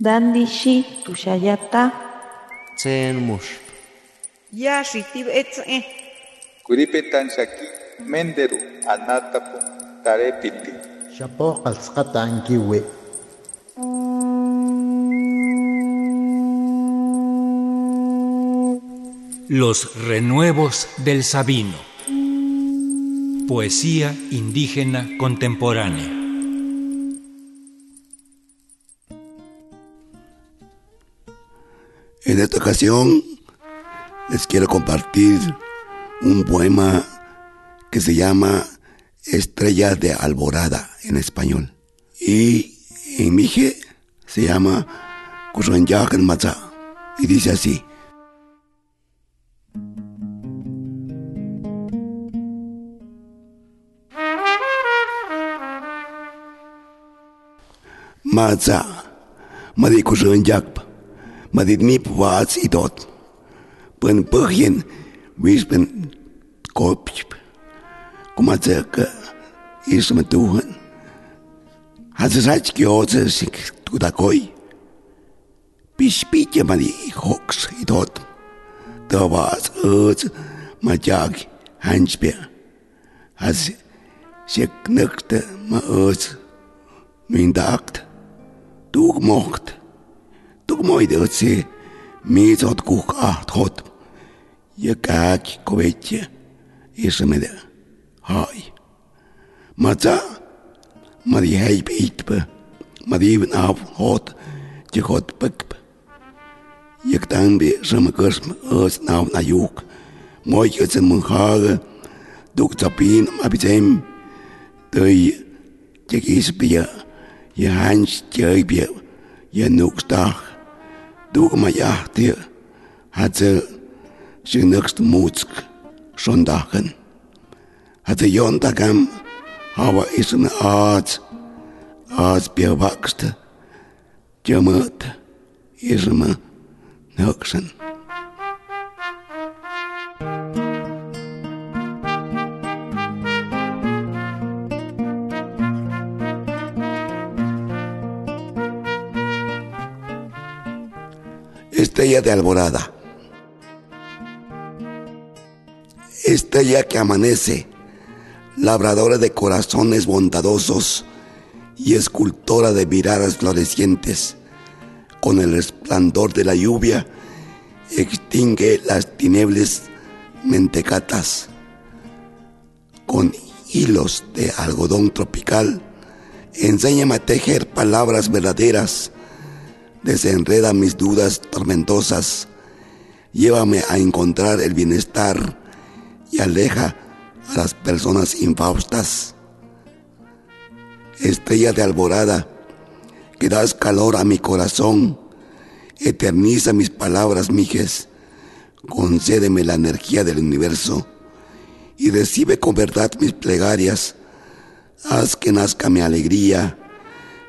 Dandishi tushayata. Tsen mush. Ya shitib etze. Kuripetan shaki menderu anatapu tarepiti. Shapo qalsqata ankiwi. Los renuevos del Sabino. Poesía indígena contemporánea. En esta ocasión les quiero compartir un poema que se llama Estrella de Alborada en español. Y en mije se llama Kusanyakan Maza. Y dice así. Maza, madi Madidnip was i dot. Pân pâhien wis pân kopch. Kuma zerka is ma tuhan. Has sach ki oze sik tu da koi. Pis pitje ma di hoks i dot. Da was öz ma jag hanspeer. Has sie knöckte ma öz min dacht, Du gemacht. と思い出うち、みぞとこか、とと。Je kaartje, kwijtje, is er midden. Hai. Maar dat, maar die heip eetbe, maar die even af, hot, je god pekbe. Je kan bij zo'n kerst, als na naar joek. Mooi je zijn mijn duk doe ik zapien, maar bij je, je kies bij je, je je. Dogmajahti hatte zunächst Mutsk Sonntagen, hatte Jontagen, aber ist eine Art, als bewachst, jammert, ist immer höchstens. Estrella de alborada. Estrella que amanece, labradora de corazones bondadosos y escultora de miradas florecientes, con el resplandor de la lluvia, extingue las tinieblas mentecatas. Con hilos de algodón tropical, enséñame a tejer palabras verdaderas desenreda mis dudas tormentosas, llévame a encontrar el bienestar y aleja a las personas infaustas. Estrella de alborada, que das calor a mi corazón, eterniza mis palabras, mijes, concédeme la energía del universo y recibe con verdad mis plegarias, haz que nazca mi alegría,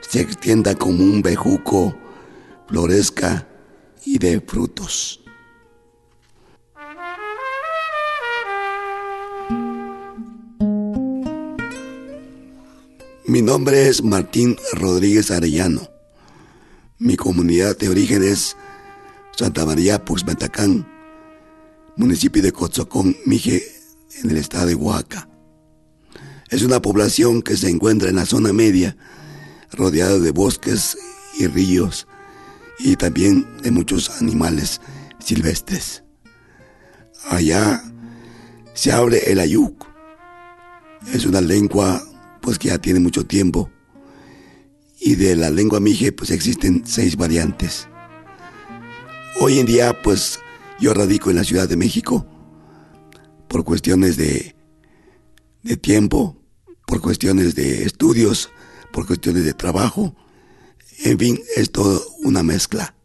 se extienda como un bejuco, florezca y dé frutos. Mi nombre es Martín Rodríguez Arellano. Mi comunidad de origen es Santa María Puxmetacán, municipio de Cotzocón, Mije, en el estado de Oaxaca. Es una población que se encuentra en la zona media, rodeada de bosques y ríos, y también de muchos animales silvestres. Allá se abre el ayuk. Es una lengua pues que ya tiene mucho tiempo. Y de la lengua mije pues existen seis variantes. Hoy en día pues yo radico en la Ciudad de México por cuestiones de, de tiempo, por cuestiones de estudios, por cuestiones de trabajo en fin, es todo una mezcla.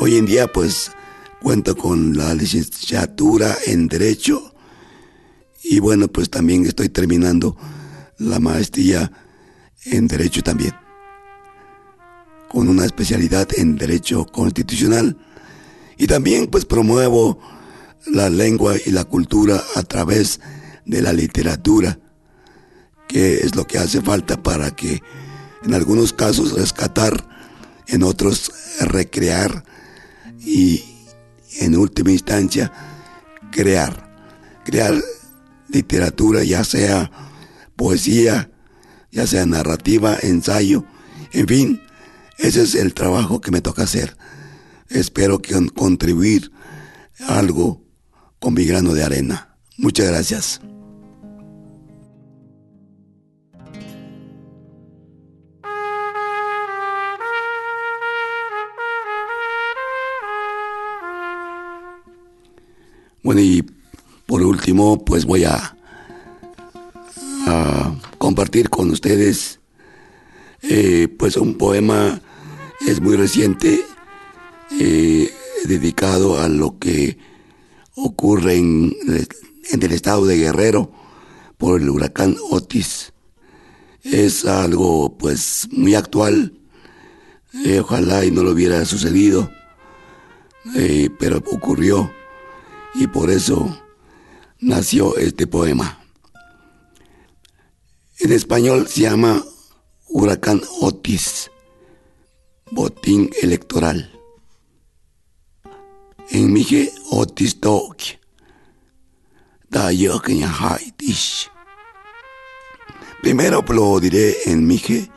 Hoy en día, pues, cuento con la licenciatura en Derecho y bueno, pues también estoy terminando la maestría en Derecho también, con una especialidad en Derecho Constitucional y también pues promuevo la lengua y la cultura a través de la literatura, que es lo que hace falta para que en algunos casos rescatar en otros recrear y en última instancia crear. Crear literatura, ya sea poesía, ya sea narrativa, ensayo, en fin, ese es el trabajo que me toca hacer. Espero que contribuir algo con mi grano de arena. Muchas gracias. Bueno, y por último, pues voy a, compartir con ustedes eh, pues un poema, es muy reciente, eh, dedicado a lo que ocurre en, en el estado de Guerrero por el huracán Otis. Es algo pues muy actual, eh, ojalá y no lo hubiera sucedido, pero ocurrió y por eso nació este poema. En español se llama Huracán Otis, botín electoral. En mije Otis Tok, da Haidish. Primero lo diré en mije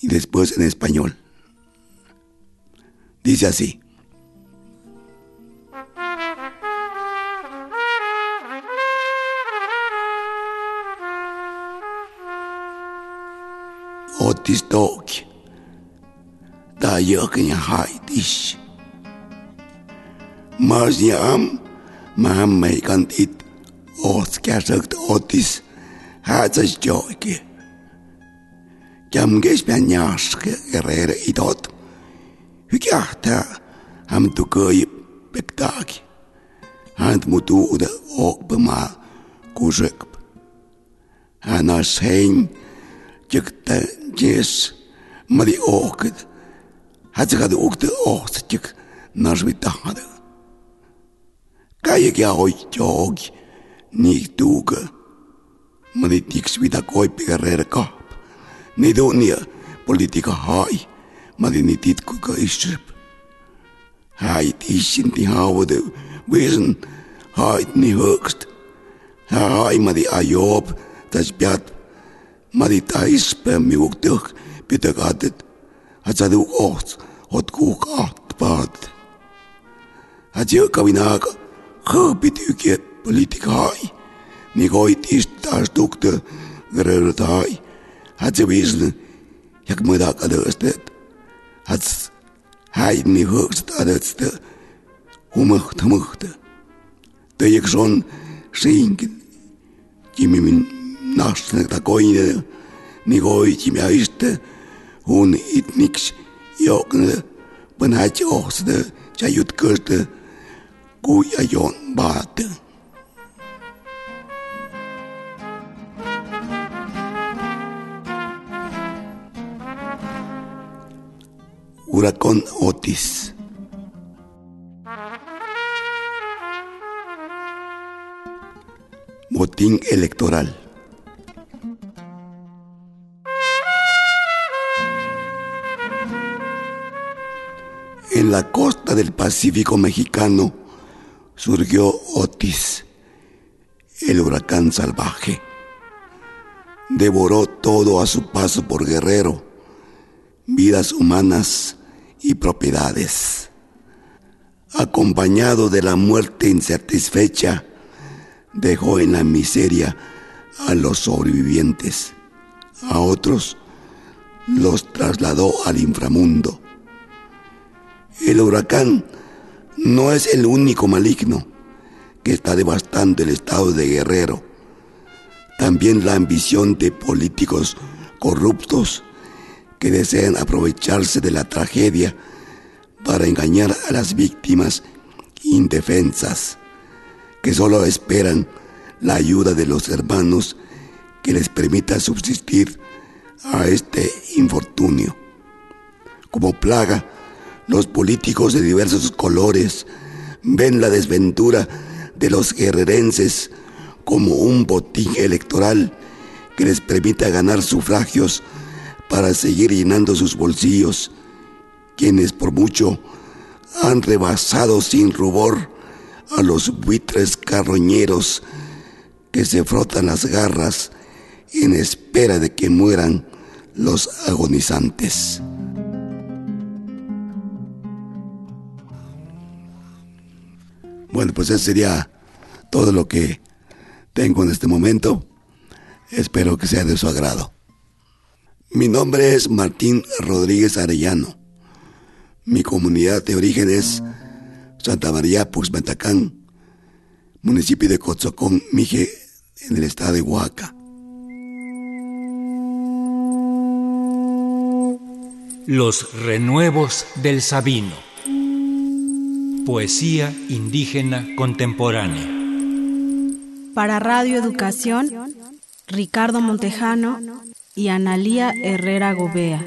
y después en español. Dice así. Jurgen Heidis. Mas jam Mahamai kan dit oskasagt otis hätsas joiki. Jam kespän jaske gerere idot. Hykähtää ham tukoi spektaaki. Hän mutuuda oppimaa kusek. Hän asein jektä jes madi ookit. Hadzgad uqta oqsichik nashvitahada. Kayagi ahoy chogi nigtuga. Manitik svida koi pigarrera kaap. Nidunia politika hai. Madinitit kuka ishrip. Hait isin ti haavade visen hait ni högst. Hai madi ajob tas pjat. Madi taispämmi uqtõh pitagatet. اتذو اوت وتكوك اوت باد اتيو كويناغ خبيتيو كيت بوليتيك هاي نيغوي تيش تاش دوكت غررت هاي اتيو بيزن يك مدا كدستت اتس هاي ني هوكس تادست ومخت مخت تيك شون شينكن كيمي من ناشتنك تاكوين نيغوي تيمي هايشت un het niks jokne banaatje oogste jayut kurte kuya yon baten. Huracán Otis. Motín electoral. La costa del Pacífico mexicano surgió Otis, el huracán salvaje. Devoró todo a su paso por Guerrero, vidas humanas y propiedades. Acompañado de la muerte insatisfecha, dejó en la miseria a los sobrevivientes. A otros los trasladó al inframundo el huracán no es el único maligno que está devastando el estado de Guerrero. También la ambición de políticos corruptos que desean aprovecharse de la tragedia para engañar a las víctimas indefensas, que solo esperan la ayuda de los hermanos que les permita subsistir a este infortunio. Como plaga, los políticos de diversos colores ven la desventura de los guerrerenses como un botín electoral que les permita ganar sufragios para seguir llenando sus bolsillos quienes por mucho han rebasado sin rubor a los buitres carroñeros que se frotan las garras en espera de que mueran los agonizantes. Bueno, pues eso sería todo lo que tengo en este momento. Espero que sea de su agrado. Mi nombre es Martín Rodríguez Arellano. Mi comunidad de origen es Santa María Puxmetacán, municipio de Cotzocón, Mije, en el estado de Oaxaca. Los renuevos del Sabino. Poesía indígena contemporánea. Para Radio Educación, Ricardo Montejano y Analía Herrera Gobea.